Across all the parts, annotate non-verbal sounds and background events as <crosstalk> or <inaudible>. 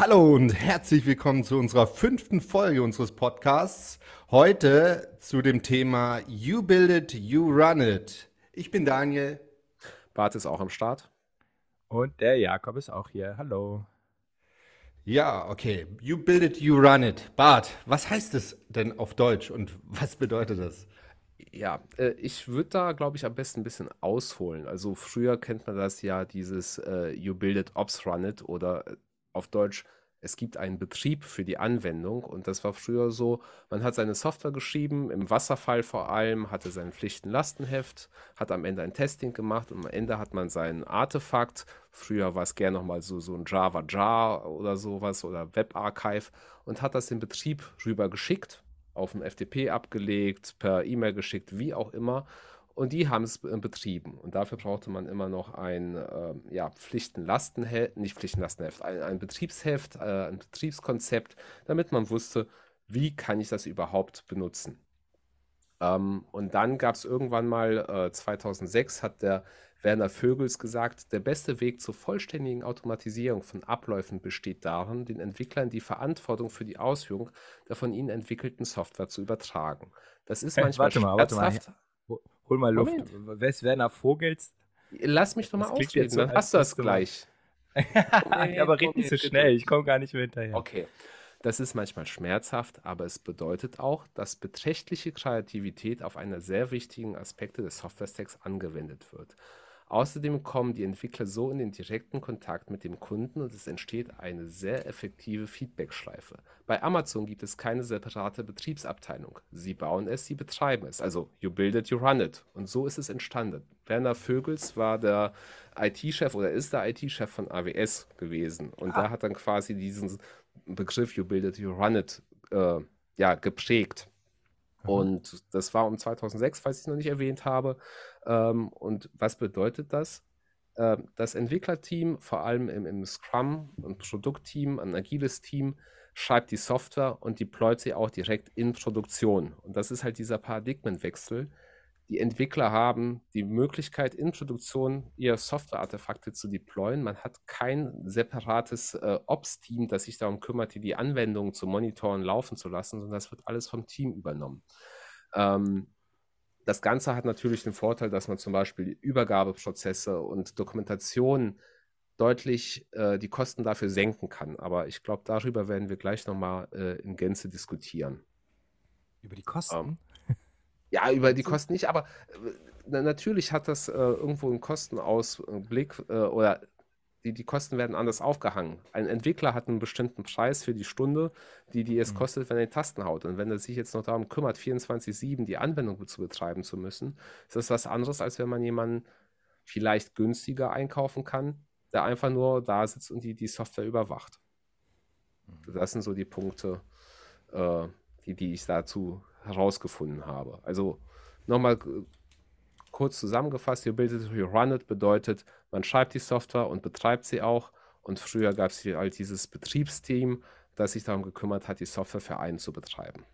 Hallo und herzlich willkommen zu unserer fünften Folge unseres Podcasts. Heute zu dem Thema You Build It, You Run It. Ich bin Daniel. Bart ist auch am Start. Und der Jakob ist auch hier. Hallo. Ja, okay. You Build It, You Run It. Bart, was heißt es denn auf Deutsch und was bedeutet das? Ja, äh, ich würde da, glaube ich, am besten ein bisschen ausholen. Also früher kennt man das ja, dieses äh, You Build It, Ops Run It oder äh, auf Deutsch, es gibt einen Betrieb für die Anwendung. Und das war früher so, man hat seine Software geschrieben, im Wasserfall vor allem, hatte sein Pflichtenlastenheft, hat am Ende ein Testing gemacht und am Ende hat man sein Artefakt, früher war es gerne nochmal so, so ein Java Jar oder sowas oder WebArchive und hat das in Betrieb rüber geschickt, auf dem FTP abgelegt, per E-Mail geschickt, wie auch immer und die haben es betrieben. Und dafür brauchte man immer noch ein äh, ja, Pflichtenlastenheft, nicht Pflichtenlastenheft, ein, ein Betriebsheft, äh, ein Betriebskonzept, damit man wusste, wie kann ich das überhaupt benutzen. Ähm, und dann gab es irgendwann mal, äh, 2006 hat der Werner Vögels gesagt, der beste Weg zur vollständigen Automatisierung von Abläufen besteht darin, den Entwicklern die Verantwortung für die Ausführung der von ihnen entwickelten Software zu übertragen. Das ist manchmal warte mal, warte mal. Hol mal Luft. Wer ist Werner Vogels? Lass mich doch mal ausreden, so, dann hast du das gleich. <laughs> aber red nicht so schnell, ich komme gar nicht mehr hinterher. Okay. Das ist manchmal schmerzhaft, aber es bedeutet auch, dass beträchtliche Kreativität auf einer sehr wichtigen Aspekte des Software-Stacks angewendet wird. Außerdem kommen die Entwickler so in den direkten Kontakt mit dem Kunden und es entsteht eine sehr effektive Feedback-Schleife. Bei Amazon gibt es keine separate Betriebsabteilung. Sie bauen es, sie betreiben es. Also you build it, you run it. Und so ist es entstanden. Werner Vögels war der IT-Chef oder ist der IT-Chef von AWS gewesen. Und ah. da hat dann quasi diesen Begriff you build it, you run it äh, ja, geprägt. Und das war um 2006, falls ich es noch nicht erwähnt habe. Ähm, und was bedeutet das? Ähm, das Entwicklerteam, vor allem im, im Scrum, ein Produktteam, ein agiles Team, schreibt die Software und deployt sie auch direkt in Produktion. Und das ist halt dieser Paradigmenwechsel. Die Entwickler haben die Möglichkeit, in Produktion ihre Software-Artefakte zu deployen. Man hat kein separates äh, Ops-Team, das sich darum kümmert, die Anwendungen zu monitoren, laufen zu lassen, sondern das wird alles vom Team übernommen. Ähm, das Ganze hat natürlich den Vorteil, dass man zum Beispiel Übergabeprozesse und Dokumentation deutlich äh, die Kosten dafür senken kann. Aber ich glaube, darüber werden wir gleich nochmal äh, in Gänze diskutieren. Über die Kosten? Ähm, ja, über die Kosten nicht, aber äh, natürlich hat das äh, irgendwo einen Kostenausblick äh, oder die, die Kosten werden anders aufgehangen. Ein Entwickler hat einen bestimmten Preis für die Stunde, die, die es mhm. kostet, wenn er die Tasten haut. Und wenn er sich jetzt noch darum kümmert, 24-7 die Anwendung zu betreiben zu müssen, ist das was anderes, als wenn man jemanden vielleicht günstiger einkaufen kann, der einfach nur da sitzt und die, die Software überwacht. Mhm. Das sind so die Punkte, äh, die, die ich dazu herausgefunden habe. Also nochmal kurz zusammengefasst, you build it, you run it bedeutet, man schreibt die Software und betreibt sie auch. Und früher gab es halt dieses Betriebsteam, das sich darum gekümmert hat, die Software für einen zu betreiben.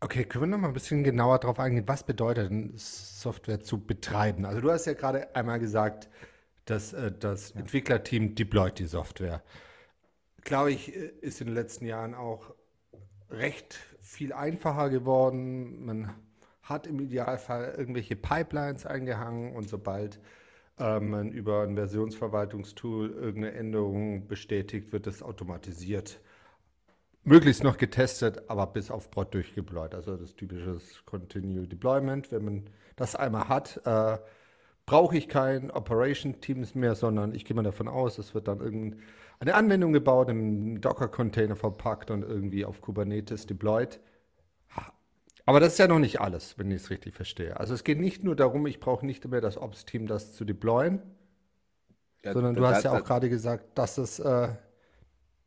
Okay, können wir noch mal ein bisschen genauer darauf eingehen, was bedeutet denn Software zu betreiben? Also du hast ja gerade einmal gesagt, dass äh, das ja. Entwicklerteam deployt die Software. Glaube ich, äh, ist in den letzten Jahren auch recht viel einfacher geworden. Man hat im Idealfall irgendwelche Pipelines eingehangen und sobald ähm, man über ein Versionsverwaltungstool irgendeine Änderung bestätigt, wird es automatisiert. Möglichst noch getestet, aber bis auf Prod durchgebläut. Also das typische Continue Deployment. Wenn man das einmal hat, äh, brauche ich kein Operation Teams mehr, sondern ich gehe mal davon aus, es wird dann irgendeine Anwendung gebaut, im Docker-Container verpackt und irgendwie auf Kubernetes deployed. Aber das ist ja noch nicht alles, wenn ich es richtig verstehe. Also es geht nicht nur darum, ich brauche nicht mehr das Ops-Team, das zu deployen, ja, sondern du hast ja auch gerade gesagt, dass es äh,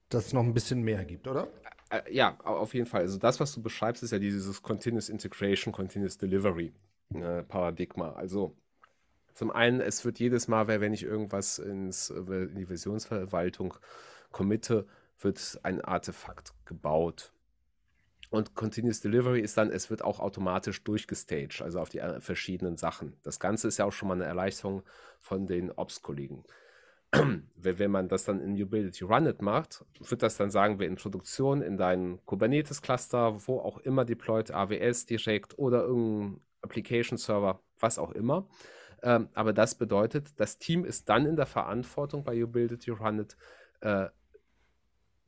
dass noch ein bisschen mehr gibt, oder? Äh, äh, ja, auf jeden Fall. Also das, was du beschreibst, ist ja dieses Continuous Integration, Continuous Delivery äh, Paradigma. Also zum einen, es wird jedes Mal, wenn ich irgendwas ins, in die Versionsverwaltung committe, wird ein Artefakt gebaut. Und Continuous Delivery ist dann, es wird auch automatisch durchgestaged, also auf die äh, verschiedenen Sachen. Das Ganze ist ja auch schon mal eine Erleichterung von den Ops-Kollegen. <clears throat> wenn man das dann in Ubility Run It macht, wird das dann sagen wir in Produktion in deinen Kubernetes-Cluster, wo auch immer deployed, AWS direkt oder irgendein Application-Server, was auch immer. Ähm, aber das bedeutet, das Team ist dann in der Verantwortung bei Ubility Run It, äh,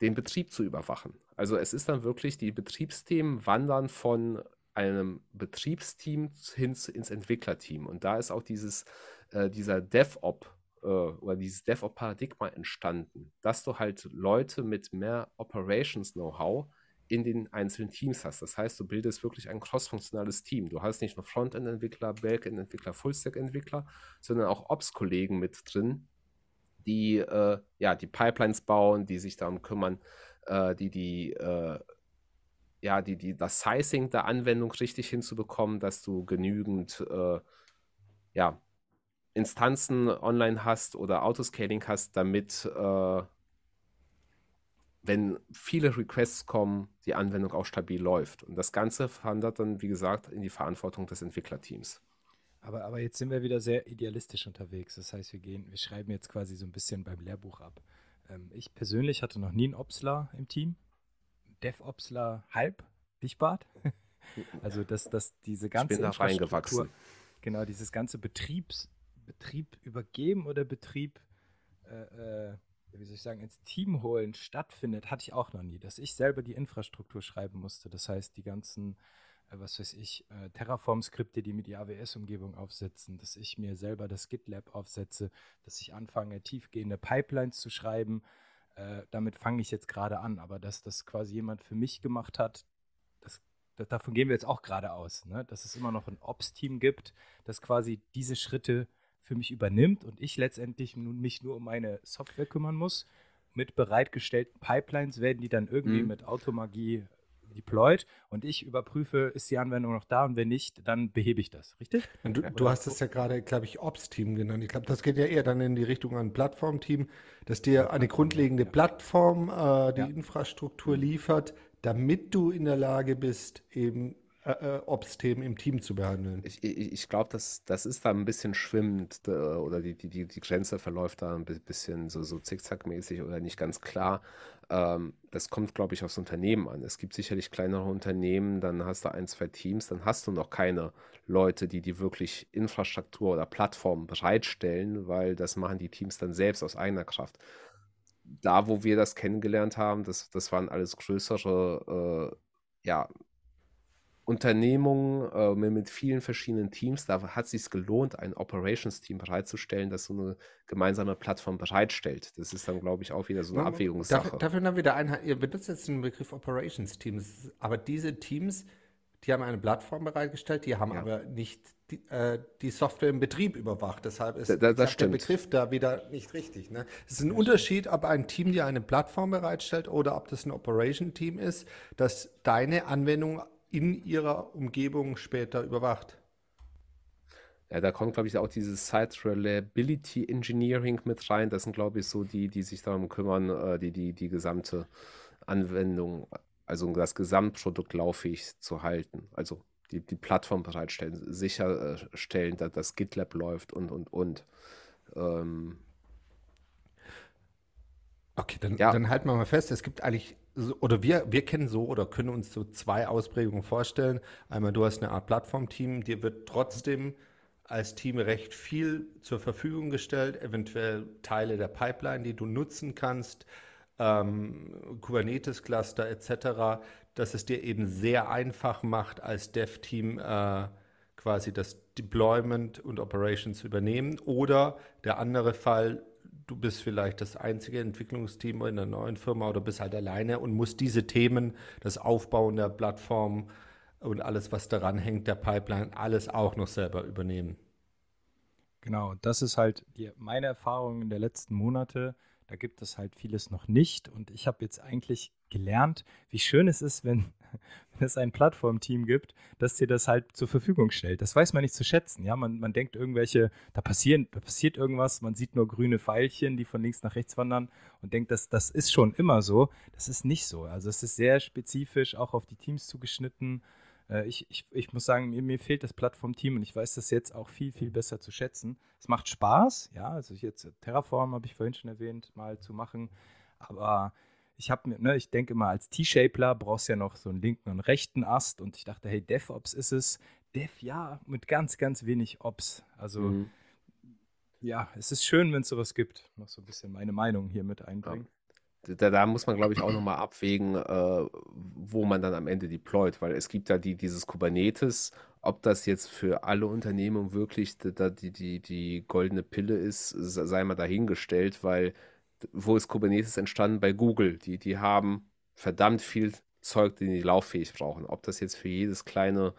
den Betrieb zu überwachen. Also es ist dann wirklich, die Betriebsthemen wandern von einem Betriebsteam hin ins Entwicklerteam. Und da ist auch dieses, äh, dieser DevOps äh, oder dieses DevOps-Paradigma entstanden, dass du halt Leute mit mehr Operations-Know-how in den einzelnen Teams hast. Das heißt, du bildest wirklich ein crossfunktionales Team. Du hast nicht nur Frontend-Entwickler, Backend-Entwickler, Full-Stack-Entwickler, sondern auch Ops-Kollegen mit drin, die äh, ja die Pipelines bauen, die sich darum kümmern, äh, die die äh, ja die die das Sizing der Anwendung richtig hinzubekommen, dass du genügend äh, ja Instanzen online hast oder Autoscaling hast, damit, äh, wenn viele Requests kommen, die Anwendung auch stabil läuft. Und das Ganze wandert dann, wie gesagt, in die Verantwortung des Entwicklerteams. Aber, aber jetzt sind wir wieder sehr idealistisch unterwegs. Das heißt, wir gehen, wir schreiben jetzt quasi so ein bisschen beim Lehrbuch ab. Ähm, ich persönlich hatte noch nie einen Opsler im Team. DevOpsler halb, dich Bart. <laughs> also dass, dass diese ganze ich bin da reingewachsen. Genau, dieses ganze Betriebs, Betrieb übergeben oder Betrieb, äh, äh, wie soll ich sagen, ins Team holen stattfindet, hatte ich auch noch nie. Dass ich selber die Infrastruktur schreiben musste. Das heißt, die ganzen, äh, was weiß ich, äh, Terraform-Skripte, die mit die AWS-Umgebung aufsetzen, dass ich mir selber das GitLab aufsetze, dass ich anfange, tiefgehende Pipelines zu schreiben. Äh, damit fange ich jetzt gerade an. Aber dass das quasi jemand für mich gemacht hat, davon gehen wir jetzt auch gerade aus, ne? dass es immer noch ein Ops-Team gibt, das quasi diese Schritte für mich übernimmt und ich letztendlich mich nur um meine Software kümmern muss. Mit bereitgestellten Pipelines werden die dann irgendwie mhm. mit Automagie deployed und ich überprüfe, ist die Anwendung noch da und wenn nicht, dann behebe ich das, richtig? Du, du hast es ja gerade, glaube ich, Ops-Team genannt. Ich glaube, das geht ja eher dann in die Richtung an Plattform-Team, dass dir eine grundlegende Plattform äh, die ja. Infrastruktur liefert, damit du in der Lage bist, eben äh, äh, Ops-Themen im Team zu behandeln. Ich, ich, ich glaube, das, das ist da ein bisschen schwimmend äh, oder die, die, die Grenze verläuft da ein bisschen so, so zickzackmäßig oder nicht ganz klar. Ähm, das kommt, glaube ich, aufs Unternehmen an. Es gibt sicherlich kleinere Unternehmen, dann hast du ein, zwei Teams, dann hast du noch keine Leute, die die wirklich Infrastruktur oder Plattform bereitstellen, weil das machen die Teams dann selbst aus eigener Kraft. Da, wo wir das kennengelernt haben, das, das waren alles größere äh, ja, Unternehmungen äh, mit vielen verschiedenen Teams, da hat es sich gelohnt, ein Operations-Team bereitzustellen, das so eine gemeinsame Plattform bereitstellt. Das ist dann, glaube ich, auch wieder so eine ja, Abwägungssache. Dafür, dafür dann wieder ein, ihr benutzt jetzt den Begriff Operations-Teams, aber diese Teams, die haben eine Plattform bereitgestellt, die haben ja. aber nicht die, äh, die, Software im Betrieb überwacht. Deshalb ist da, da, der Begriff da wieder nicht richtig. Ne? Es ist ein Unterschied, ob ein Team dir eine Plattform bereitstellt oder ob das ein Operation-Team ist, das deine Anwendung in ihrer Umgebung später überwacht. Ja, da kommt, glaube ich, auch dieses Site Reliability Engineering mit rein. Das sind, glaube ich, so die, die sich darum kümmern, äh, die, die, die gesamte Anwendung, also das Gesamtprodukt lauffähig zu halten. Also die, die Plattform bereitstellen, sicherstellen, dass das GitLab läuft und, und, und. Ähm, okay, dann, ja. dann halten wir mal fest, es gibt eigentlich oder wir, wir kennen so oder können uns so zwei Ausprägungen vorstellen. Einmal, du hast eine Art Plattformteam, dir wird trotzdem als Team recht viel zur Verfügung gestellt, eventuell Teile der Pipeline, die du nutzen kannst, ähm, Kubernetes-Cluster etc., dass es dir eben sehr einfach macht, als Dev-Team äh, quasi das Deployment und Operations zu übernehmen. Oder der andere Fall, du bist vielleicht das einzige Entwicklungsteam in einer neuen Firma oder bist halt alleine und musst diese Themen, das Aufbauen der Plattform und alles, was daran hängt, der Pipeline, alles auch noch selber übernehmen. Genau, das ist halt die, meine Erfahrung in der letzten Monate. Da gibt es halt vieles noch nicht und ich habe jetzt eigentlich gelernt, wie schön es ist, wenn <laughs> es ein Plattformteam gibt, das dir das halt zur Verfügung stellt. Das weiß man nicht zu schätzen. Ja, man, man denkt irgendwelche, da passieren, da passiert irgendwas, man sieht nur grüne Pfeilchen, die von links nach rechts wandern und denkt, das, das ist schon immer so. Das ist nicht so. Also es ist sehr spezifisch auch auf die Teams zugeschnitten. Äh, ich, ich, ich muss sagen, mir, mir fehlt das Plattform-Team und ich weiß das jetzt auch viel, viel besser zu schätzen. Es macht Spaß, ja, also jetzt Terraform habe ich vorhin schon erwähnt, mal zu machen, aber ich habe mir, ne, ich denke mal, als T-Shapler brauchst du ja noch so einen linken und rechten Ast und ich dachte, hey, DevOps ist es. Dev, ja, mit ganz, ganz wenig Ops. Also, mhm. ja, es ist schön, wenn es sowas gibt. Noch so ein bisschen meine Meinung hier mit einbringen. Ja. Da, da, muss man, glaube ich, auch nochmal abwägen, äh, wo man dann am Ende deployt, weil es gibt ja die, dieses Kubernetes, ob das jetzt für alle Unternehmen wirklich die, die, die, die goldene Pille ist, sei mal dahingestellt, weil wo ist Kubernetes entstanden? Bei Google. Die, die haben verdammt viel Zeug, den die lauffähig brauchen. Ob das jetzt für jedes kleine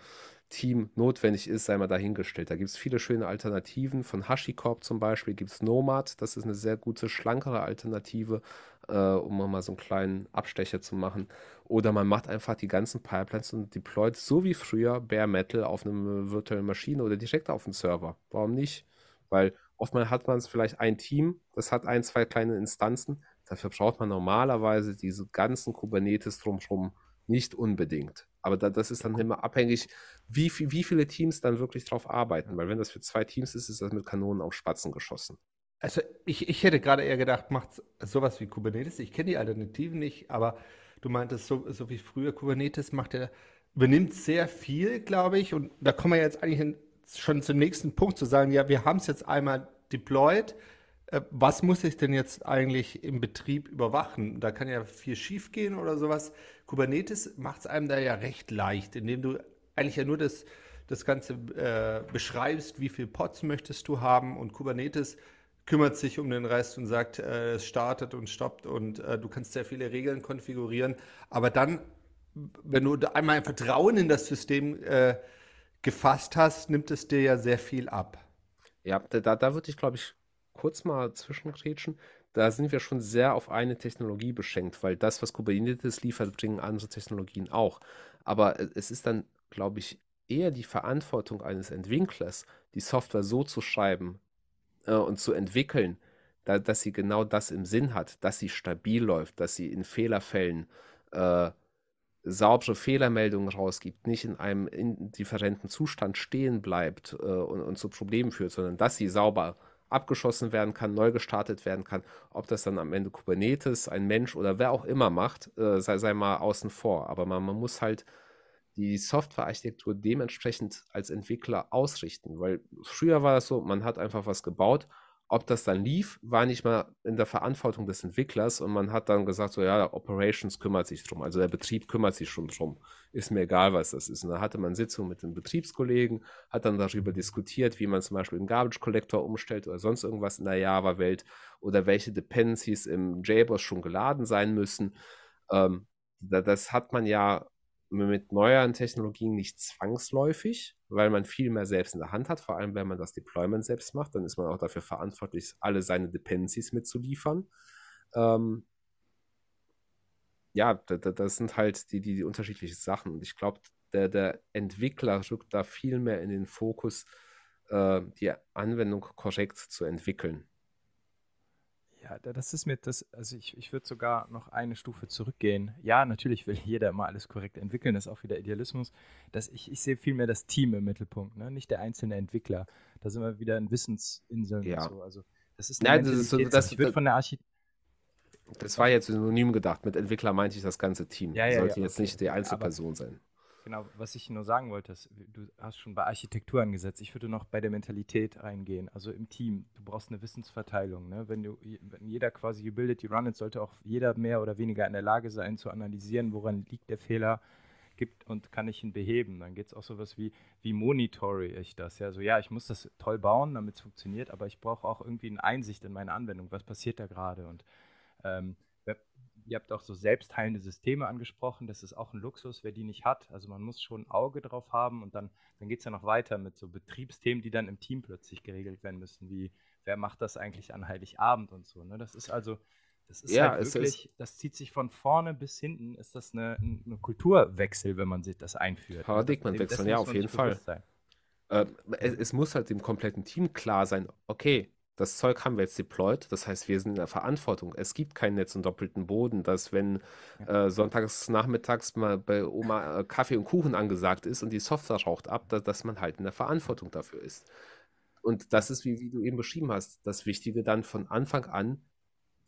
Team notwendig ist, sei mal dahingestellt. Da gibt es viele schöne Alternativen. Von HashiCorp zum Beispiel gibt es Nomad. Das ist eine sehr gute, schlankere Alternative, äh, um mal so einen kleinen Abstecher zu machen. Oder man macht einfach die ganzen Pipelines und deployt so wie früher Bare Metal auf einer virtuellen Maschine oder direkt auf dem Server. Warum nicht? Weil Oftmals hat man es vielleicht ein Team, das hat ein, zwei kleine Instanzen. Dafür braucht man normalerweise diese ganzen Kubernetes drumherum nicht unbedingt. Aber da, das ist dann immer abhängig, wie, wie viele Teams dann wirklich drauf arbeiten. Weil wenn das für zwei Teams ist, ist das mit Kanonen auf Spatzen geschossen. Also ich, ich hätte gerade eher gedacht, macht sowas wie Kubernetes. Ich kenne die Alternativen nicht, aber du meintest, so, so wie früher Kubernetes macht er, übernimmt sehr viel, glaube ich. Und da kommen wir jetzt eigentlich in, schon zum nächsten Punkt zu sagen, ja, wir haben es jetzt einmal deployed. Äh, was muss ich denn jetzt eigentlich im Betrieb überwachen? Da kann ja viel schief gehen oder sowas. Kubernetes macht es einem da ja recht leicht, indem du eigentlich ja nur das, das Ganze äh, beschreibst, wie viele Pods möchtest du haben und Kubernetes kümmert sich um den Rest und sagt, äh, es startet und stoppt und äh, du kannst sehr viele Regeln konfigurieren. Aber dann, wenn du einmal ein Vertrauen in das System äh, gefasst hast, nimmt es dir ja sehr viel ab. Ja, da, da würde ich, glaube ich, kurz mal zwischengrätschen. Da sind wir schon sehr auf eine Technologie beschränkt, weil das, was Kubernetes liefert, bringen andere Technologien auch. Aber es ist dann, glaube ich, eher die Verantwortung eines Entwicklers, die Software so zu schreiben äh, und zu entwickeln, da, dass sie genau das im Sinn hat, dass sie stabil läuft, dass sie in Fehlerfällen äh, saubere Fehlermeldungen rausgibt, nicht in einem indifferenten Zustand stehen bleibt äh, und, und zu Problemen führt, sondern dass sie sauber abgeschossen werden kann, neu gestartet werden kann. Ob das dann am Ende Kubernetes, ein Mensch oder wer auch immer macht, äh, sei, sei mal außen vor. Aber man, man muss halt die Softwarearchitektur dementsprechend als Entwickler ausrichten, weil früher war es so, man hat einfach was gebaut ob das dann lief, war nicht mal in der Verantwortung des Entwicklers und man hat dann gesagt, so ja, Operations kümmert sich drum, also der Betrieb kümmert sich schon drum. Ist mir egal, was das ist. Und da hatte man Sitzungen mit den Betriebskollegen, hat dann darüber diskutiert, wie man zum Beispiel einen Garbage Collector umstellt oder sonst irgendwas in der Java-Welt oder welche Dependencies im JBoss schon geladen sein müssen. Ähm, das hat man ja mit neueren Technologien nicht zwangsläufig, weil man viel mehr selbst in der Hand hat, vor allem wenn man das Deployment selbst macht, dann ist man auch dafür verantwortlich, alle seine Dependencies mitzuliefern. Ähm, ja, das sind halt die, die, die unterschiedlichen Sachen. Und ich glaube, der, der Entwickler rückt da viel mehr in den Fokus, äh, die Anwendung korrekt zu entwickeln. Ja, das ist mir das, also ich, ich würde sogar noch eine Stufe zurückgehen. Ja, natürlich will jeder immer alles korrekt entwickeln, das ist auch wieder Idealismus. Das, ich, ich sehe vielmehr das Team im Mittelpunkt, ne? nicht der einzelne Entwickler. Da sind wir wieder in Wissensinseln ja. und so. Also das ist Nein, das ist so, das, würde von der Architektur. Das war jetzt synonym gedacht. Mit Entwickler meinte ich das ganze Team. Ja, ja, Sollte ja, jetzt okay. nicht die Einzelperson sein. Genau, was ich nur sagen wollte, ist, du hast schon bei Architektur angesetzt. Ich würde noch bei der Mentalität reingehen, also im Team. Du brauchst eine Wissensverteilung. Ne? Wenn, du, wenn jeder quasi gebildet die Run sollte auch jeder mehr oder weniger in der Lage sein, zu analysieren, woran liegt der Fehler gibt und kann ich ihn beheben. Dann geht es auch so was wie, wie monitore ich das? Ja, also ja, ich muss das toll bauen, damit es funktioniert, aber ich brauche auch irgendwie eine Einsicht in meine Anwendung. Was passiert da gerade? Und ähm, Ihr habt auch so selbstheilende Systeme angesprochen. Das ist auch ein Luxus, wer die nicht hat. Also man muss schon ein Auge drauf haben und dann, dann geht es ja noch weiter mit so Betriebsthemen, die dann im Team plötzlich geregelt werden müssen, wie wer macht das eigentlich an Heiligabend und so. Ne? Das ist also, das ist ja, halt wirklich, ist, das zieht sich von vorne bis hinten, ist das eine, eine Kulturwechsel, wenn man sich das einführt. Paradigmenwechsel, ja, auf jeden Fall. Äh, es, es, muss halt dem kompletten Team klar sein, okay, das Zeug haben wir jetzt deployed, das heißt, wir sind in der Verantwortung. Es gibt kein Netz und doppelten Boden, dass wenn äh, sonntags nachmittags mal bei Oma äh, Kaffee und Kuchen angesagt ist und die Software raucht ab, da, dass man halt in der Verantwortung dafür ist. Und das ist, wie, wie du eben beschrieben hast, das Wichtige dann von Anfang an,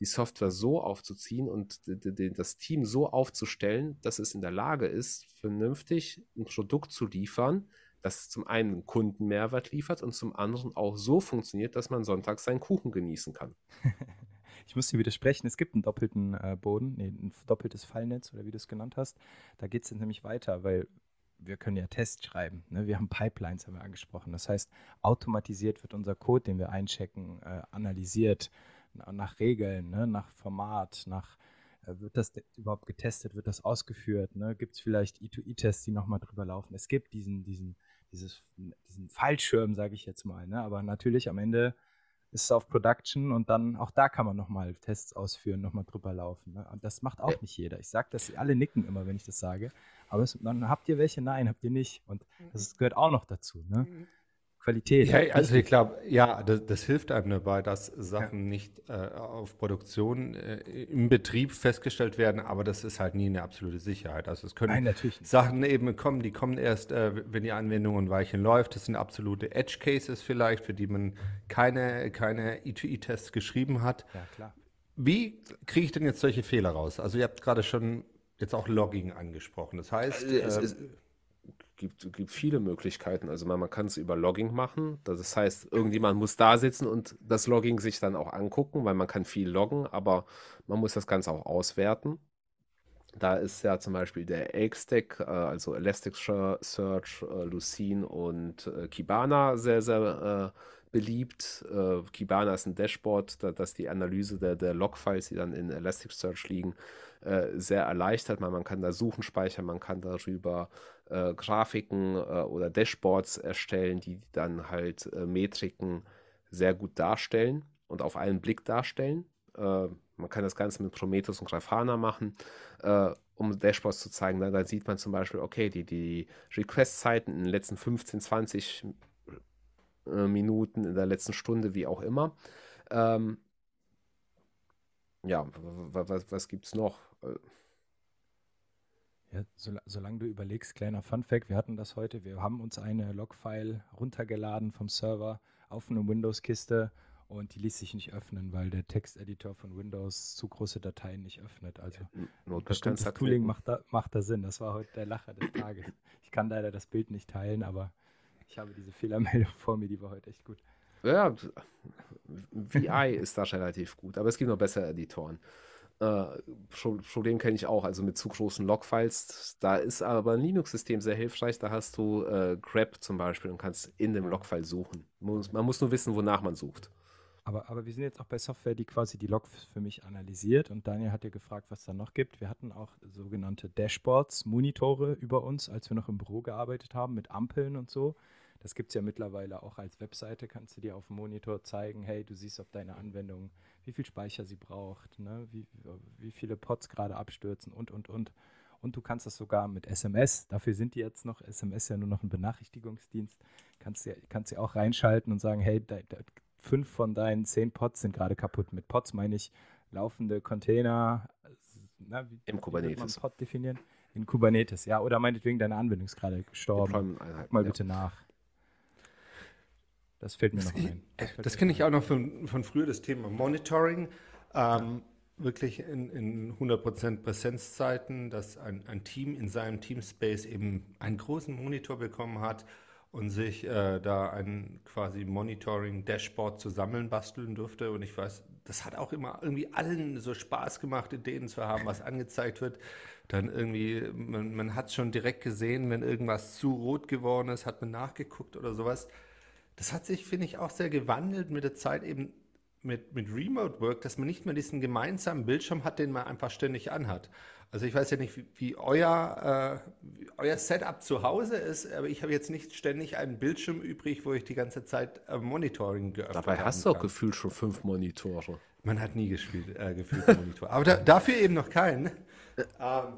die Software so aufzuziehen und das Team so aufzustellen, dass es in der Lage ist, vernünftig ein Produkt zu liefern, das zum einen Kundenmehrwert liefert und zum anderen auch so funktioniert, dass man sonntags seinen Kuchen genießen kann. <laughs> ich muss dir widersprechen, es gibt einen doppelten äh, Boden, nee, ein doppeltes Fallnetz oder wie du es genannt hast. Da geht es nämlich weiter, weil wir können ja Tests schreiben. Ne? Wir haben Pipelines, haben wir angesprochen. Das heißt, automatisiert wird unser Code, den wir einchecken, äh, analysiert nach Regeln, ne? nach Format, nach äh, wird das überhaupt getestet, wird das ausgeführt, ne? gibt es vielleicht E2E-Tests, die nochmal drüber laufen. Es gibt diesen, diesen dieses, diesen Fallschirm, sage ich jetzt mal. Ne? Aber natürlich am Ende ist es auf Production und dann auch da kann man nochmal Tests ausführen, nochmal drüber laufen. Ne? Und das macht auch nicht jeder. Ich sage das, alle nicken immer, wenn ich das sage. Aber es, dann habt ihr welche? Nein, habt ihr nicht. Und das gehört auch noch dazu. Ne? Qualität. Ja, also ich glaube, ja, das, das, hilft einem dabei, dass Sachen ja. nicht äh, auf Produktion äh, im Betrieb festgestellt werden, aber das ist halt nie eine absolute Sicherheit. Also es können Nein, Sachen eben kommen, die kommen erst, äh, wenn die Anwendung ein Weilchen läuft. Das sind absolute Edge Cases vielleicht, für die man keine, keine E2E-Tests geschrieben hat. Ja, klar. Wie kriege ich denn jetzt solche Fehler raus? Also ihr habt gerade schon jetzt auch Logging angesprochen. Das heißt, also es, es, ähm, gibt, gibt viele Möglichkeiten. Also man, man kann es über Logging machen. Das heißt, irgendjemand muss da sitzen und das Logging sich dann auch angucken, weil man kann viel loggen, aber man muss das Ganze auch auswerten. Da ist ja zum Beispiel der Elk-Stack, äh, also Elasticsearch, äh, Lucene und äh, Kibana sehr, sehr beliebt. Kibana ist ein Dashboard, das die Analyse der, der Logfiles, die dann in Elasticsearch liegen, sehr erleichtert. Man, man kann da Suchen speichern, man kann darüber äh, Grafiken äh, oder Dashboards erstellen, die dann halt äh, Metriken sehr gut darstellen und auf einen Blick darstellen. Äh, man kann das Ganze mit Prometheus und Grafana machen, äh, um Dashboards zu zeigen. Da, da, sieht man zum Beispiel, okay, die, die Request-Zeiten in den letzten 15, 20 äh, Minuten, in der letzten Stunde, wie auch immer. Ähm, ja, was, was gibt es noch? Ja, so, solange du überlegst, kleiner Funfact, wir hatten das heute, wir haben uns eine Logfile runtergeladen vom Server auf eine Windows-Kiste und die ließ sich nicht öffnen, weil der Texteditor von Windows zu große Dateien nicht öffnet. Also ja, bestimmtes Tooling macht da, macht da Sinn. Das war heute der Lacher des Tages. Ich kann leider das Bild nicht teilen, aber ich habe diese Fehlermeldung vor mir, die war heute echt gut. Ja, VI ist da relativ gut, aber es gibt noch bessere Editoren. Äh, Problem kenne ich auch, also mit zu großen Logfiles. Da ist aber ein Linux-System sehr hilfreich. Da hast du äh, grep zum Beispiel und kannst in dem Logfile suchen. Man muss nur wissen, wonach man sucht. Aber, aber wir sind jetzt auch bei Software, die quasi die Logs für mich analysiert. Und Daniel hat ja gefragt, was da noch gibt. Wir hatten auch sogenannte Dashboards, Monitore über uns, als wir noch im Büro gearbeitet haben, mit Ampeln und so. Das gibt es ja mittlerweile auch als Webseite, kannst du dir auf dem Monitor zeigen, hey, du siehst, ob deine Anwendung wie viel Speicher sie braucht, ne? wie, wie viele Pods gerade abstürzen und, und, und. Und du kannst das sogar mit SMS, dafür sind die jetzt noch, SMS ja nur noch ein Benachrichtigungsdienst, kannst du kannst auch reinschalten und sagen, hey, da, da, fünf von deinen zehn Pods sind gerade kaputt. Mit Pods meine ich laufende Container. Na, wie, Im Kubernetes. Pod definieren? In Kubernetes, ja. Oder meinetwegen deine Anwendung ist gerade gestorben. Guck mal bitte nach. Das fällt mir das, noch ein. Das, das kenne ich auch noch von, von früher, das Thema Monitoring. Ähm, wirklich in, in 100% Präsenzzeiten, dass ein, ein Team in seinem Teamspace eben einen großen Monitor bekommen hat und sich äh, da ein quasi Monitoring-Dashboard zusammen basteln durfte. Und ich weiß, das hat auch immer irgendwie allen so Spaß gemacht, Ideen zu haben, was angezeigt wird. Dann irgendwie, man, man hat schon direkt gesehen, wenn irgendwas zu rot geworden ist, hat man nachgeguckt oder sowas das hat sich, finde ich, auch sehr gewandelt mit der Zeit eben mit, mit Remote Work, dass man nicht mehr diesen gemeinsamen Bildschirm hat, den man einfach ständig anhat. Also ich weiß ja nicht, wie, wie euer, äh, wie euer Setup zu Hause ist, aber ich habe jetzt nicht ständig einen Bildschirm übrig, wo ich die ganze Zeit äh, Monitoring geöffnet habe. Dabei hast du auch gefühlt schon fünf Monitore. Man hat nie gespielt, äh, gefühlt Monitor. Aber da, dafür eben noch keinen. Äh, ähm,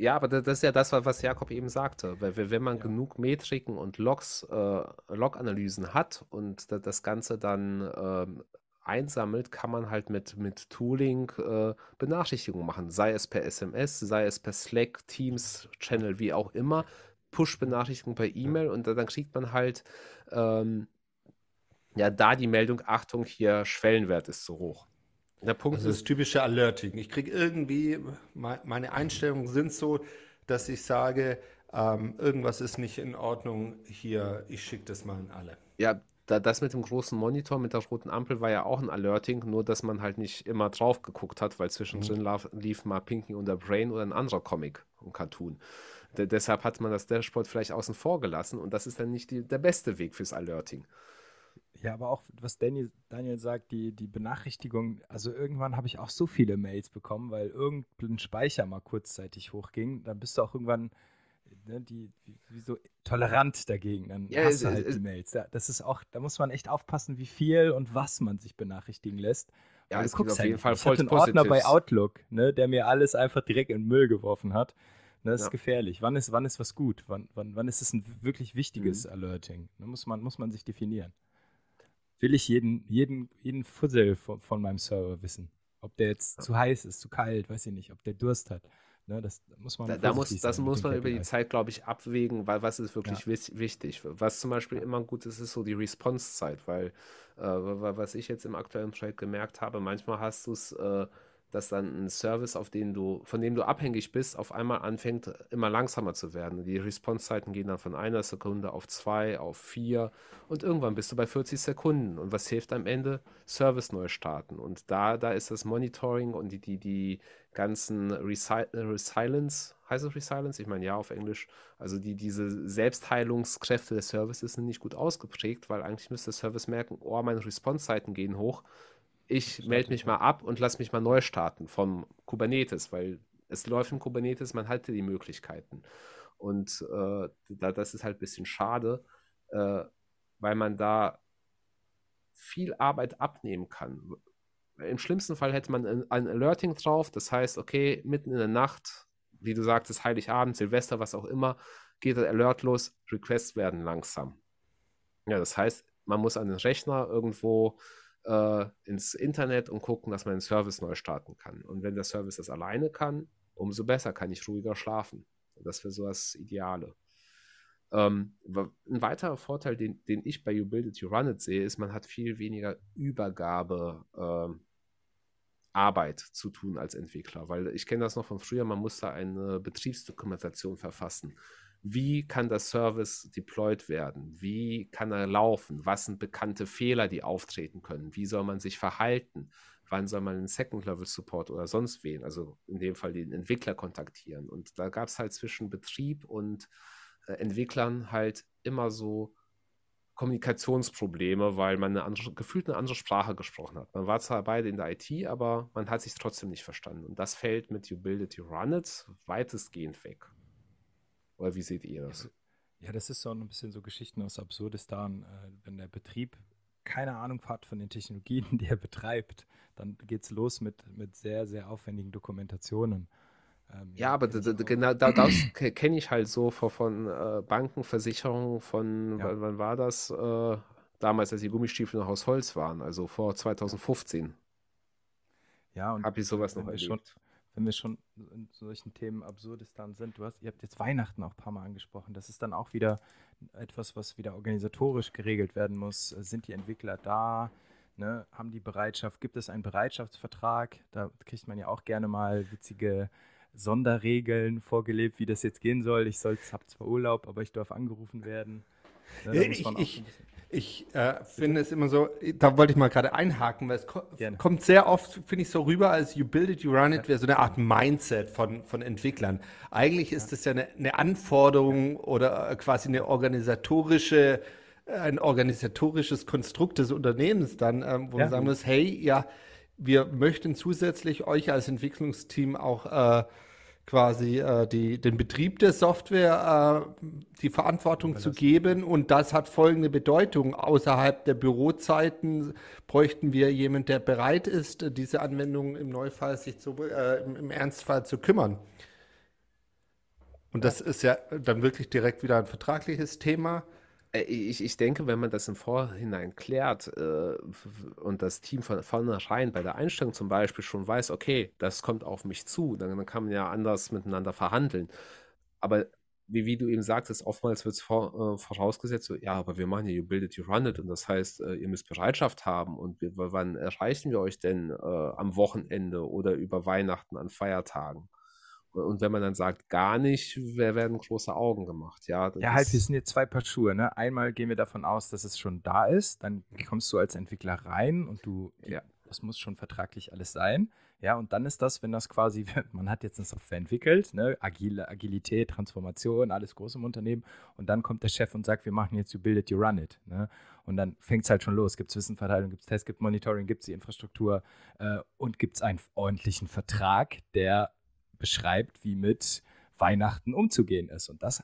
ja, aber das ist ja das, was Jakob eben sagte. Wenn man ja. genug Metriken und Logs, äh, Log-Analysen hat und das Ganze dann ähm, einsammelt, kann man halt mit, mit Tooling äh, Benachrichtigungen machen. Sei es per SMS, sei es per Slack, Teams, Channel, wie auch immer. Push-Benachrichtigung per E-Mail und dann kriegt man halt ähm, ja da die Meldung, Achtung, hier Schwellenwert ist zu hoch. Der Punkt also ist das typische Alerting. Ich kriege irgendwie, meine Einstellungen sind so, dass ich sage, ähm, irgendwas ist nicht in Ordnung, hier, ich schicke das mal an alle. Ja, da, das mit dem großen Monitor, mit der roten Ampel war ja auch ein Alerting, nur dass man halt nicht immer drauf geguckt hat, weil zwischendrin mhm. lief mal Pinky und der Brain oder ein anderer Comic und Cartoon. De deshalb hat man das Dashboard vielleicht außen vor gelassen und das ist dann nicht die, der beste Weg fürs Alerting. Ja, aber auch, was Daniel, Daniel sagt, die, die Benachrichtigung, also irgendwann habe ich auch so viele Mails bekommen, weil irgendein Speicher mal kurzzeitig hochging. Dann bist du auch irgendwann ne, die, wie, so tolerant dagegen. Dann ja, hast du halt es, die Mails. Ja, das ist auch, da muss man echt aufpassen, wie viel und was man sich benachrichtigen lässt. Ja, es gibt auf halt jeden Fall voll Ich hatte einen Ordner bei Outlook, ne, der mir alles einfach direkt in den Müll geworfen hat. Ne, das ja. ist gefährlich. Wann ist, wann ist was gut? Wann, wann, wann ist es ein wirklich wichtiges mhm. Alerting? Da muss man, muss man sich definieren will ich jeden, jeden, jeden Fussel von, von meinem Server wissen. Ob der jetzt zu heiß ist, zu kalt, weiß ich nicht, ob der Durst hat. Ne, das muss man da, da muss, das muss man über die Zeit, glaube ich, abwägen, weil was ist wirklich ja. wichtig. Was zum Beispiel immer gut ist, ist so die Response-Zeit, weil äh, was ich jetzt im aktuellen Projekt gemerkt habe, manchmal hast du es äh, dass dann ein Service, auf den du, von dem du abhängig bist, auf einmal anfängt, immer langsamer zu werden. Die Response-Zeiten gehen dann von einer Sekunde auf zwei, auf vier und irgendwann bist du bei 40 Sekunden. Und was hilft am Ende? Service neu starten. Und da, da ist das Monitoring und die, die, die ganzen Resi Resilience, heißt es Resilience? Ich meine ja auf Englisch. Also die, diese Selbstheilungskräfte des Services sind nicht gut ausgeprägt, weil eigentlich müsste der Service merken, oh, meine Response-Zeiten gehen hoch ich melde mich mal ab und lass mich mal neu starten vom Kubernetes, weil es läuft in Kubernetes, man hat die Möglichkeiten. Und äh, da, das ist halt ein bisschen schade, äh, weil man da viel Arbeit abnehmen kann. Im schlimmsten Fall hätte man ein, ein Alerting drauf, das heißt, okay, mitten in der Nacht, wie du sagtest, Heiligabend, Silvester, was auch immer, geht der Alert los, Requests werden langsam. Ja, das heißt, man muss an den Rechner irgendwo äh, ins Internet und gucken, dass man den Service neu starten kann. Und wenn der Service das alleine kann, umso besser kann ich ruhiger schlafen. Das wäre so das Ideale. Ähm, ein weiterer Vorteil, den, den, ich bei You Build It, You Run It sehe, ist, man hat viel weniger Übergabe. Ähm, Arbeit zu tun als Entwickler, weil ich kenne das noch von früher, man musste eine Betriebsdokumentation verfassen wie kann der Service deployed werden? Wie kann er laufen? Was sind bekannte Fehler, die auftreten können? Wie soll man sich verhalten? Wann soll man einen Second-Level-Support oder sonst wen, also in dem Fall den Entwickler kontaktieren? Und da gab es halt zwischen Betrieb und äh, Entwicklern halt immer so Kommunikationsprobleme, weil man eine andere, gefühlt eine andere Sprache gesprochen hat. Man war zwar beide in der IT, aber man hat sich trotzdem nicht verstanden. Und das fällt mit You Build It, You Run It weitestgehend weg. Oder wie seht ihr das? Ja, das ist so ein bisschen so Geschichten aus Absurdistan. Äh, wenn der Betrieb keine Ahnung hat von den Technologien, <laughs> die er betreibt, dann geht es los mit, mit sehr, sehr aufwendigen Dokumentationen. Ähm, ja, aber genau da, das kenne ich halt so von, von äh, Banken, Versicherungen, von, ja. wann, wann, war das? Äh, damals, als die Gummistiefel noch aus Holz waren, also vor 2015. Ja, und habe ich sowas noch erlebt. Schon, wenn wir schon in solchen Themen Absurdistan sind, du hast, ihr habt jetzt Weihnachten auch ein paar Mal angesprochen. Das ist dann auch wieder etwas, was wieder organisatorisch geregelt werden muss. Sind die Entwickler da? Ne? Haben die Bereitschaft? Gibt es einen Bereitschaftsvertrag? Da kriegt man ja auch gerne mal witzige Sonderregeln vorgelebt, wie das jetzt gehen soll. Ich habe zwar Urlaub, aber ich darf angerufen werden. Ne? ich, ich, ich äh, finde es immer so, da wollte ich mal gerade einhaken, weil es ko Gerne. kommt sehr oft, finde ich, so rüber, als you build it, you run it, wäre so eine Art Mindset von, von Entwicklern. Eigentlich ist das ja eine, eine Anforderung oder quasi eine organisatorische, ein organisatorisches Konstrukt des Unternehmens dann, ähm, wo ja. man sagen muss, hey, ja, wir möchten zusätzlich euch als Entwicklungsteam auch äh, quasi äh, die, den Betrieb der Software äh, die Verantwortung zu geben. Und das hat folgende Bedeutung. Außerhalb der Bürozeiten bräuchten wir jemanden, der bereit ist, diese Anwendung im Neufall sich zu, äh, im, im, Ernstfall zu kümmern. Und das ist ja dann wirklich direkt wieder ein vertragliches Thema. Äh, ich, ich denke, wenn man das im Vorhinein klärt äh, und das Team von vornherein bei der Einstellung zum Beispiel schon weiß, okay, das kommt auf mich zu, dann, dann kann man ja anders miteinander verhandeln. Aber wie, wie du eben sagtest, oftmals wird es vor, äh, vorausgesetzt, so, ja, aber wir machen ja You Build It, You Run It und das heißt, äh, ihr müsst Bereitschaft haben und wir, wann erreichen wir euch denn äh, am Wochenende oder über Weihnachten an Feiertagen? Und wenn man dann sagt, gar nicht, werden große Augen gemacht. Ja, ja halt, wir sind jetzt zwei Paar Schuhe. Ne? Einmal gehen wir davon aus, dass es schon da ist. Dann kommst du als Entwickler rein und du, ja. das muss schon vertraglich alles sein. Ja, und dann ist das, wenn das quasi, <laughs> man hat jetzt eine Software entwickelt, ne, Agile, Agilität, Transformation, alles groß im Unternehmen, und dann kommt der Chef und sagt, wir machen jetzt You Build It, You Run It. Ne? Und dann fängt es halt schon los. Gibt es Wissenverteilung, gibt es Tests, gibt Monitoring, gibt es die Infrastruktur äh, und gibt es einen ordentlichen Vertrag, der beschreibt, wie mit Weihnachten umzugehen ist. Und das,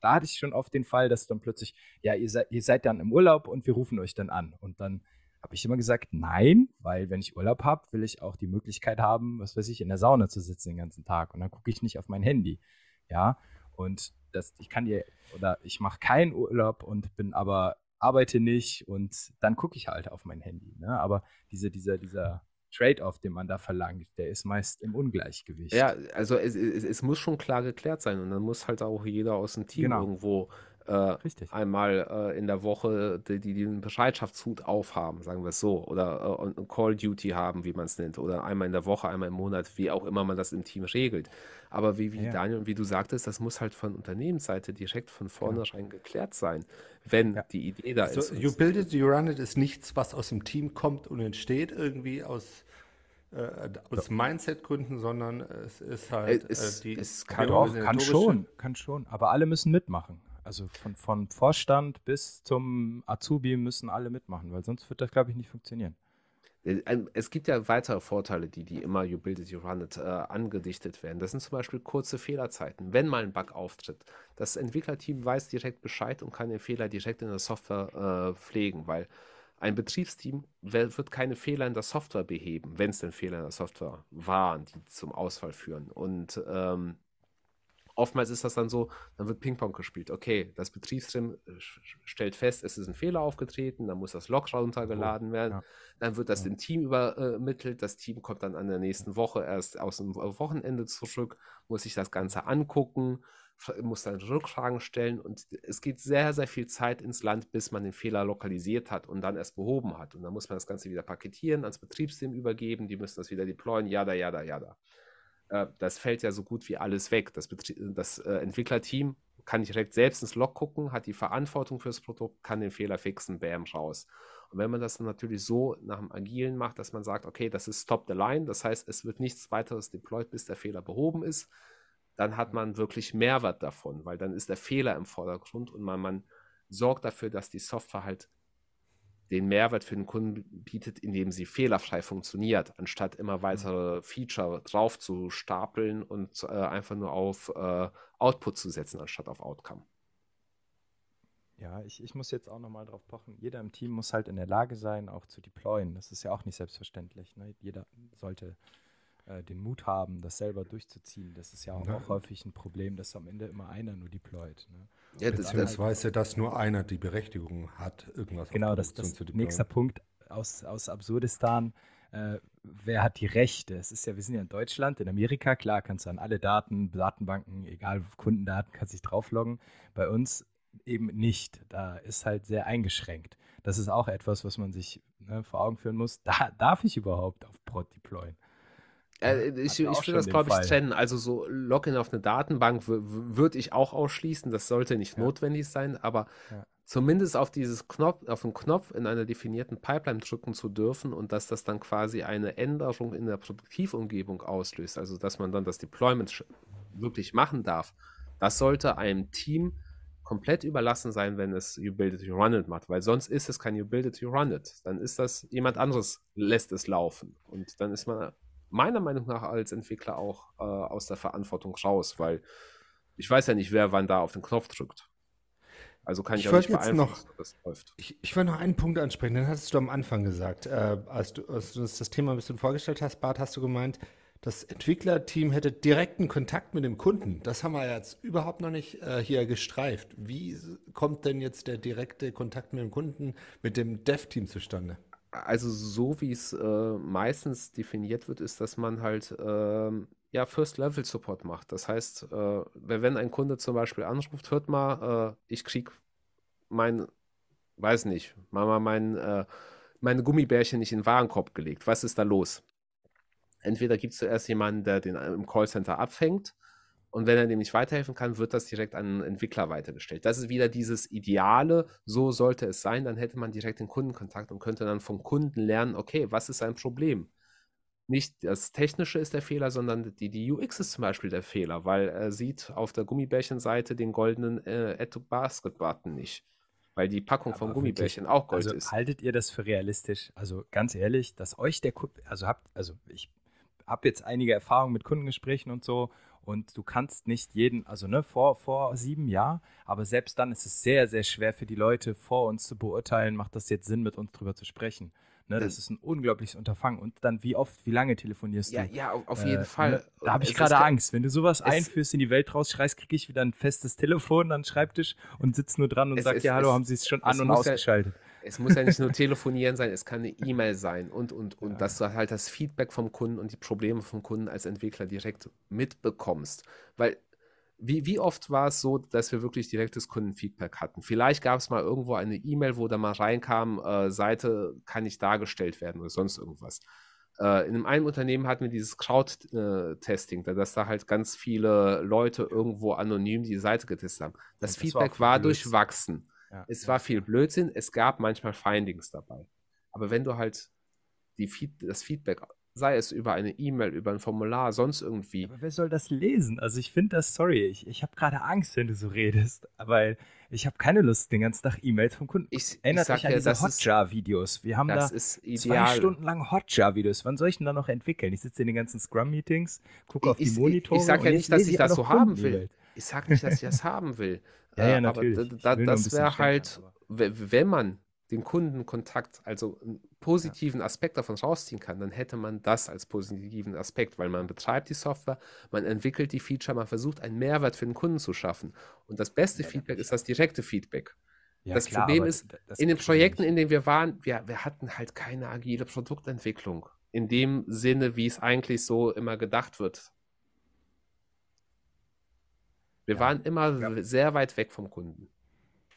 da hatte ich schon oft den Fall, dass dann plötzlich, ja, ihr seid, ihr seid dann im Urlaub und wir rufen euch dann an. Und dann habe ich immer gesagt, nein, weil wenn ich Urlaub habe, will ich auch die Möglichkeit haben, was weiß ich, in der Sauna zu sitzen den ganzen Tag. Und dann gucke ich nicht auf mein Handy. Ja, und das, ich kann dir, oder ich mache keinen Urlaub und bin aber, arbeite nicht und dann gucke ich halt auf mein Handy. Ne? Aber diese, dieser, dieser Trade-off, den man da verlangt, der ist meist im Ungleichgewicht. Ja, also es, es, es, muss schon klar geklärt sein und dann muss halt auch jeder aus dem Team genau. irgendwo äh, einmal äh, in der Woche die, die, den Bereitschaftshut aufhaben, sagen wir es so, oder äh, Call Duty haben, wie man es nennt, oder einmal in der Woche, einmal im Monat, wie auch immer man das im Team regelt. Aber wie, wie ja. Daniel und wie du sagtest, das muss halt von Unternehmensseite direkt von vornherein ja. geklärt sein, wenn ja. die Idee da so, ist. You build it, you run it ist nichts, was aus dem Team kommt und entsteht irgendwie aus äh, aus Mindset-Gründen, sondern es ist halt äh, es, äh, die. Es kann, doch, kann schon, kann schon, aber alle müssen mitmachen. Also von, von Vorstand bis zum Azubi müssen alle mitmachen, weil sonst wird das, glaube ich, nicht funktionieren. Äh, es gibt ja weitere Vorteile, die, die immer You Build It, You Run It äh, angedichtet werden. Das sind zum Beispiel kurze Fehlerzeiten. Wenn mal ein Bug auftritt, das Entwicklerteam weiß direkt Bescheid und kann den Fehler direkt in der Software äh, pflegen, weil ein Betriebsteam wird keine Fehler in der Software beheben, wenn es denn Fehler in der Software waren, die zum Ausfall führen. Und ähm, oftmals ist das dann so, dann wird Ping-Pong gespielt. Okay, das Betriebssystem äh, stellt fest, es ist ein Fehler aufgetreten, dann muss das Log runtergeladen werden, ja. dann wird das ja. dem Team übermittelt, das Team kommt dann an der nächsten Woche erst aus dem Wochenende zurück, muss sich das Ganze angucken, muss dann Rückfragen stellen und es geht sehr, sehr viel Zeit ins Land, bis man den Fehler lokalisiert hat und dann erst behoben hat. Und dann muss man das Ganze wieder paketieren, ans Betriebssystem übergeben, die müssen das wieder deployen, jada, jada, jada. Äh, das fällt ja so gut wie alles weg. Das, das äh, Entwicklerteam kann direkt selbst ins Log gucken, hat die Verantwortung fürs Produkt, kann den Fehler fixen, bam, raus. Und wenn man das dann natürlich so nach dem Agilen macht, dass man sagt, okay, das ist top the line, das heißt, es wird nichts weiteres deployed, bis der Fehler behoben ist, dann hat man wirklich Mehrwert davon, weil dann ist der Fehler im Vordergrund und man, man sorgt dafür, dass die Software halt den Mehrwert für den Kunden bietet, indem sie fehlerfrei funktioniert, anstatt immer mhm. weitere Feature drauf zu stapeln und äh, einfach nur auf äh, Output zu setzen, anstatt auf Outcome. Ja, ich, ich muss jetzt auch nochmal drauf pochen. Jeder im Team muss halt in der Lage sein, auch zu deployen. Das ist ja auch nicht selbstverständlich. Ne? Jeder sollte äh, den Mut haben, das selber durchzuziehen. Das ist ja auch, ja. auch häufig ein Problem, dass am Ende immer einer nur deployt. Ne? Ja, Beziehungsweise, dass nur einer die Berechtigung hat, irgendwas Genau, das ist nächster Punkt aus, aus Absurdistan. Äh, wer hat die Rechte? Es ist ja, wir sind ja in Deutschland, in Amerika, klar, kannst du an alle Daten, Datenbanken, egal, Kundendaten, kannst dich draufloggen. Bei uns eben nicht. Da ist halt sehr eingeschränkt. Das ist auch etwas, was man sich ne, vor Augen führen muss. Da darf ich überhaupt auf Prod deployen? Äh, ich ich würde das, glaube ich, trennen. Also so Login auf eine Datenbank würde ich auch ausschließen. Das sollte nicht ja. notwendig sein, aber ja. zumindest auf dieses Knopf, auf den Knopf in einer definierten Pipeline drücken zu dürfen und dass das dann quasi eine Änderung in der Produktivumgebung auslöst, also dass man dann das Deployment wirklich machen darf, das sollte einem Team komplett überlassen sein, wenn es You Build It, You Run It macht, weil sonst ist es kein You Build It, You Run It. Dann ist das jemand anderes lässt es laufen und dann ist man meiner Meinung nach als Entwickler auch äh, aus der Verantwortung raus, weil ich weiß ja nicht, wer wann da auf den Knopf drückt. Also kann ich, ich auch nicht beeinflussen, noch, das läuft. Ich, ich wollte noch einen Punkt ansprechen, den hattest du am Anfang gesagt. Äh, als, du, als du das Thema ein bisschen vorgestellt hast, Bart, hast du gemeint, das Entwicklerteam hätte direkten Kontakt mit dem Kunden. Das haben wir jetzt überhaupt noch nicht äh, hier gestreift. Wie kommt denn jetzt der direkte Kontakt mit dem Kunden, mit dem Dev-Team zustande? Also so wie es äh, meistens definiert wird, ist, dass man halt ähm, ja First-Level-Support macht. Das heißt, äh, wenn ein Kunde zum Beispiel anruft, hört mal, äh, ich krieg mein, weiß nicht, mal mein, äh, meine Gummibärchen nicht in den Warenkorb gelegt. Was ist da los? Entweder gibt es zuerst jemanden, der den im Callcenter abfängt und wenn er dem nicht weiterhelfen kann, wird das direkt an einen Entwickler weitergestellt. Das ist wieder dieses Ideale, so sollte es sein, dann hätte man direkt den Kundenkontakt und könnte dann vom Kunden lernen, okay, was ist sein Problem? Nicht das Technische ist der Fehler, sondern die, die UX ist zum Beispiel der Fehler, weil er sieht auf der Gummibärchenseite den goldenen äh, Add-to-Basket-Button nicht weil die Packung vom Gummibärchen wirklich, auch Gold also ist. Haltet ihr das für realistisch? Also ganz ehrlich, dass euch der Kunde, also habt, also ich habe jetzt einige Erfahrungen mit Kundengesprächen und so und du kannst nicht jeden, also ne, vor, vor sieben Jahren, aber selbst dann ist es sehr, sehr schwer für die Leute vor uns zu beurteilen, macht das jetzt Sinn, mit uns drüber zu sprechen. Ne, das ist ein unglaubliches Unterfangen. Und dann, wie oft, wie lange telefonierst du? Ja, ja, auf jeden äh, Fall. Da habe ich gerade Angst. Wenn du sowas einführst, in die Welt rausschreist, kriege ich wieder ein festes Telefon an den Schreibtisch und sitze nur dran und sage, ja, hallo, haben Sie es schon an und ausgeschaltet? Ja, es muss ja nicht nur <laughs> telefonieren sein, es kann eine E-Mail sein und, und, und ja. dass du halt das Feedback vom Kunden und die Probleme vom Kunden als Entwickler direkt mitbekommst. Weil wie, wie oft war es so, dass wir wirklich direktes Kundenfeedback hatten? Vielleicht gab es mal irgendwo eine E-Mail, wo da mal reinkam, äh, Seite kann nicht dargestellt werden oder sonst irgendwas. Äh, in einem Unternehmen hatten wir dieses Crowd-Testing, äh, dass da halt ganz viele Leute irgendwo anonym die Seite getestet haben. Das, das Feedback war, war durchwachsen. Ja, es war viel Blödsinn, es gab manchmal Findings dabei. Aber wenn du halt Feed das Feedback, sei es über eine E-Mail, über ein Formular, sonst irgendwie. Aber wer soll das lesen? Also ich finde das, sorry, ich, ich habe gerade Angst, wenn du so redest, weil ich habe keine Lust, den ganzen Tag E-Mails vom Kunden. Ich, Erinnert ich an ja, diese Hotjar-Videos. Wir haben da zwei Stunden lang Hotjar-Videos. Wann soll ich denn da noch entwickeln? Ich sitze in den ganzen Scrum-Meetings, gucke auf die Monitore. Ich, ich sage ja nicht, dass ich das so haben will. Ich sage nicht, dass ich das haben will. <laughs> Ja, ja, natürlich. Aber da, da, das wäre halt, wenn man den Kundenkontakt, also einen positiven Aspekt davon rausziehen kann, dann hätte man das als positiven Aspekt, weil man betreibt die Software, man entwickelt die Feature, man versucht einen Mehrwert für den Kunden zu schaffen. Und das beste ja, Feedback ist das direkte Feedback. Ja, das klar, Problem ist, in den Projekten, in denen wir waren, wir, wir hatten halt keine agile Produktentwicklung. In dem Sinne, wie es eigentlich so immer gedacht wird. Wir ja. waren immer ja. sehr weit weg vom Kunden.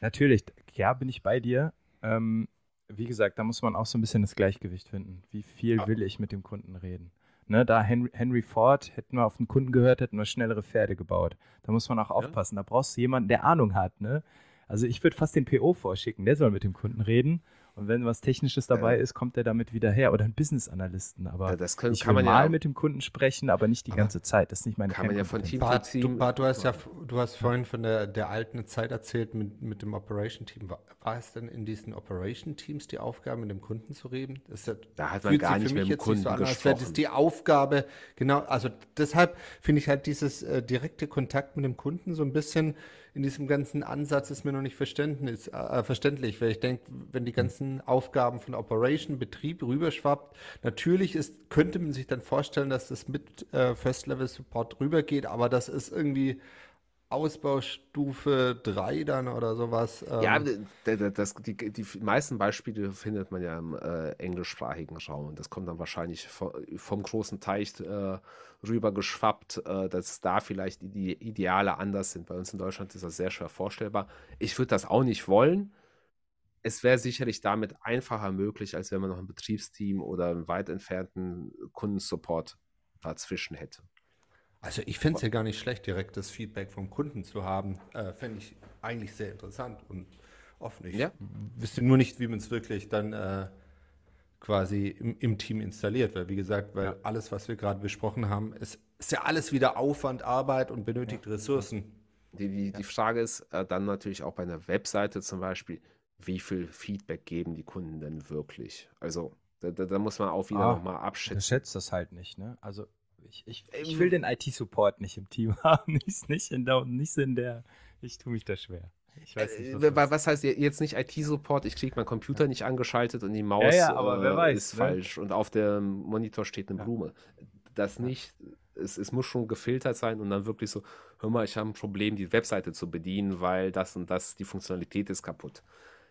Natürlich, ja, bin ich bei dir. Ähm, wie gesagt, da muss man auch so ein bisschen das Gleichgewicht finden. Wie viel will ich mit dem Kunden reden? Ne, da Henry, Henry, Ford, hätten wir auf den Kunden gehört, hätten wir schnellere Pferde gebaut. Da muss man auch aufpassen. Da brauchst du jemanden, der Ahnung hat. Ne? Also ich würde fast den PO vorschicken, der soll mit dem Kunden reden und wenn was Technisches dabei ja. ist, kommt er damit wieder her. Oder ein Business-Analysten. Aber ja, das können, ich kann will man mal ja mit dem Kunden sprechen, aber nicht die ganze Zeit. Das ist nicht meine Kann man ja von Team Bart, zu Team. Du, Bart, du hast ja, du hast vorhin von der, der alten Zeit erzählt mit, mit dem Operation-Team. War, war, es denn in diesen Operation-Teams die Aufgabe, mit dem Kunden zu reden? Das ja, da hat man gar nicht mit dem Kunden so an, gesprochen. Das die Aufgabe, genau, also deshalb finde ich halt dieses äh, direkte Kontakt mit dem Kunden so ein bisschen in diesem ganzen Ansatz ist mir noch nicht verständnis, äh, verständlich, weil ich denke, wenn die ganzen Aufgaben von Operation, Betrieb rüberschwappt, natürlich ist, könnte man sich dann vorstellen, dass das mit äh, First-Level-Support rübergeht, aber das ist irgendwie Ausbaustufe 3 dann oder sowas. Ähm. Ja, das, die, die meisten Beispiele findet man ja im äh, englischsprachigen Raum. Das kommt dann wahrscheinlich vom, vom großen Teich äh, rüber geschwappt, äh, dass da vielleicht die Ideale anders sind. Bei uns in Deutschland ist das sehr schwer vorstellbar. Ich würde das auch nicht wollen. Es wäre sicherlich damit einfacher möglich, als wenn man noch ein Betriebsteam oder einen weit entfernten Kundensupport dazwischen hätte. Also ich fände es ja gar nicht schlecht, direkt das Feedback vom Kunden zu haben. Äh, Fände ich eigentlich sehr interessant und offen. Ich ja. wüsste nur nicht, wie man es wirklich dann äh, quasi im, im, Team installiert. Weil, wie gesagt, weil ja. alles, was wir gerade besprochen haben, ist, ist, ja alles wieder Aufwand, Arbeit und benötigt ja. Ressourcen. Die, die, die Frage ist äh, dann natürlich auch bei einer Webseite zum Beispiel, wie viel Feedback geben die Kunden denn wirklich? Also da, da, da muss man auch wieder ah, nochmal abschätzen. Du schätzt das halt nicht, ne? Also ich, ich, ich will den IT-Support nicht im Team <laughs> haben. Nicht, nicht, in der, nicht in der. Ich tue mich da schwer. Ich weiß nicht, was, äh, was heißt jetzt nicht IT-Support? Ich kriege meinen Computer nicht angeschaltet und die Maus ja, ja, äh, weiß, ist ne? falsch und auf dem Monitor steht eine. Blume. das nicht, es, es muss schon gefiltert sein und dann wirklich so, hör mal, ich habe ein Problem, die Webseite zu bedienen, weil das und das, die Funktionalität ist kaputt.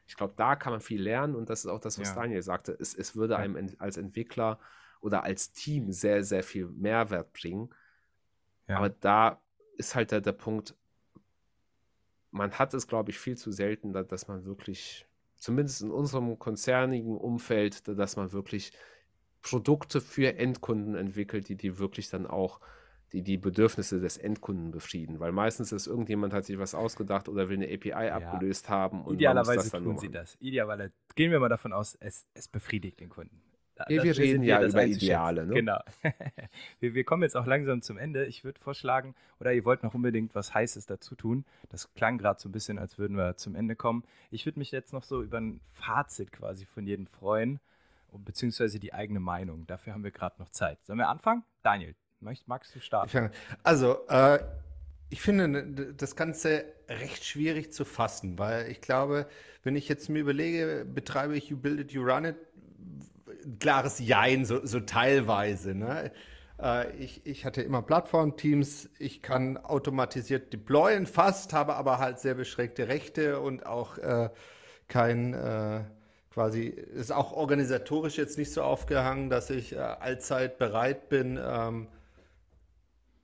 Ich glaube, da kann man viel lernen und das ist auch das, was. Daniel sagte. Es, es würde einem als Entwickler oder als Team sehr, sehr viel Mehrwert bringen. Ja. Aber da ist halt der, der Punkt, man hat es, glaube ich, viel zu selten, dass man wirklich, zumindest in unserem konzernigen Umfeld, dass man wirklich Produkte für Endkunden entwickelt, die die wirklich dann auch die die Bedürfnisse des Endkunden befrieden. Weil meistens ist irgendjemand hat sich was ausgedacht oder will eine API ja. abgelöst haben. Und Idealerweise tun sie das. Idealerweise gehen wir mal davon aus, es, es befriedigt den Kunden. Wir, wir reden ja über Ideale. Ne? Genau. <laughs> wir, wir, kommen jetzt auch langsam zum Ende. Ich würde vorschlagen, oder ihr wollt noch unbedingt was Heißes dazu tun. Das klang gerade so ein bisschen, als würden wir zum Ende kommen. Ich würde mich jetzt noch so über ein Fazit quasi von jedem freuen, beziehungsweise die eigene Meinung. Dafür haben wir gerade noch Zeit. Sollen wir anfangen? Daniel, magst du starten? Also, äh, ich finde das Ganze recht schwierig zu fassen, weil ich glaube, wenn ich jetzt mir überlege, betreibe ich You Build It, You Run It, klares Jein, so, so teilweise. Ne? Äh, ich, ich hatte immer Plattformteams, ich kann automatisiert deployen fast, habe aber halt sehr beschränkte Rechte und auch äh, kein äh, quasi, ist auch organisatorisch jetzt nicht so aufgehangen, dass ich äh, allzeit bereit bin, ähm,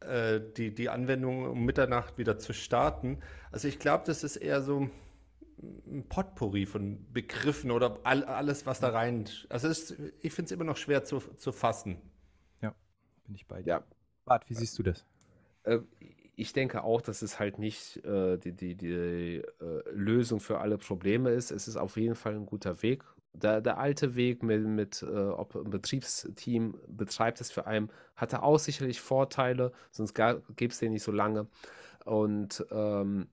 äh, die, die Anwendung um Mitternacht wieder zu starten. Also ich glaube, das ist eher so ein Potpourri von Begriffen oder all, alles, was da rein. Also ist, ich finde es immer noch schwer zu, zu fassen. Ja, bin ich bei dir. Ja. Bart, wie siehst du das? Äh, ich denke auch, dass es halt nicht äh, die, die, die äh, Lösung für alle Probleme ist. Es ist auf jeden Fall ein guter Weg. Der, der alte Weg mit, mit äh, ob ein Betriebsteam betreibt es für einen, hatte auch sicherlich Vorteile, sonst gäbe es den nicht so lange. Und ähm,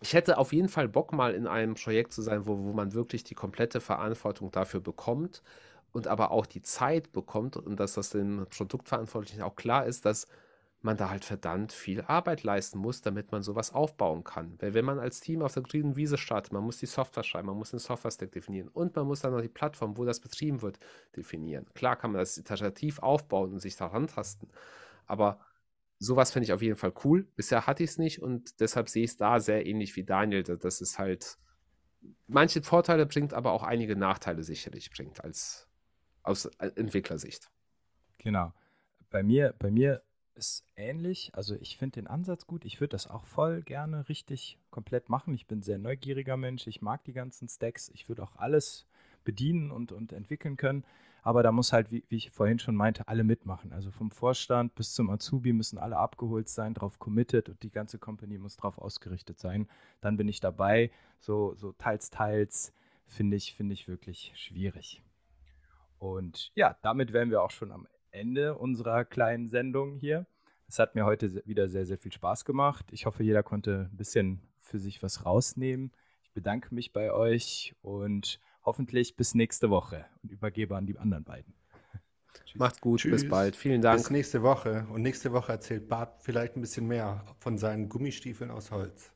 ich hätte auf jeden Fall Bock, mal in einem Projekt zu sein, wo, wo man wirklich die komplette Verantwortung dafür bekommt und aber auch die Zeit bekommt und dass das dem Produktverantwortlichen auch klar ist, dass man da halt verdammt viel Arbeit leisten muss, damit man sowas aufbauen kann. Weil wenn man als Team auf der grünen Wiese startet, man muss die Software schreiben, man muss den Software-Stack definieren und man muss dann noch die Plattform, wo das betrieben wird, definieren. Klar kann man das iterativ aufbauen und sich daran tasten, aber sowas finde ich auf jeden Fall cool. Bisher hatte ich es nicht und deshalb sehe ich es da sehr ähnlich wie Daniel. dass es halt manche Vorteile bringt, aber auch einige Nachteile sicherlich bringt als aus Entwicklersicht. Genau. Bei mir, bei mir ist ähnlich. Also ich finde den Ansatz gut. Ich würde das auch voll gerne richtig komplett machen. Ich bin ein sehr neugieriger Mensch. Ich mag die ganzen Stacks. Ich würde auch alles bedienen und, und entwickeln können. Aber da muss halt, wie, wie, ich vorhin schon meinte, alle mitmachen. Also vom Vorstand bis zum Azubi müssen alle abgeholt sein, drauf committed und die ganze Company muss drauf ausgerichtet sein. Dann bin ich dabei. So, so teils, teils finde ich, finde ich wirklich schwierig. Und ja, damit wären wir auch schon am Ende unserer kleinen Sendung hier. Es hat mir heute wieder sehr, sehr viel Spaß gemacht. Ich hoffe, jeder konnte ein bisschen für sich was rausnehmen. Ich bedanke mich bei euch und hoffentlich bis nächste Woche und übergebe an die anderen beiden. Macht's gut, Tschüss. bis bald. Vielen Dank. Bis nächste Woche. Und nächste Woche erzählt Bart vielleicht ein bisschen mehr von seinen Gummistiefeln aus Holz.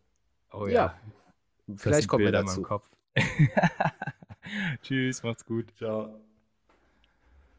Oh ja. ja. Vielleicht kommen wir dazu. <laughs> Tschüss, macht's gut. Ciao.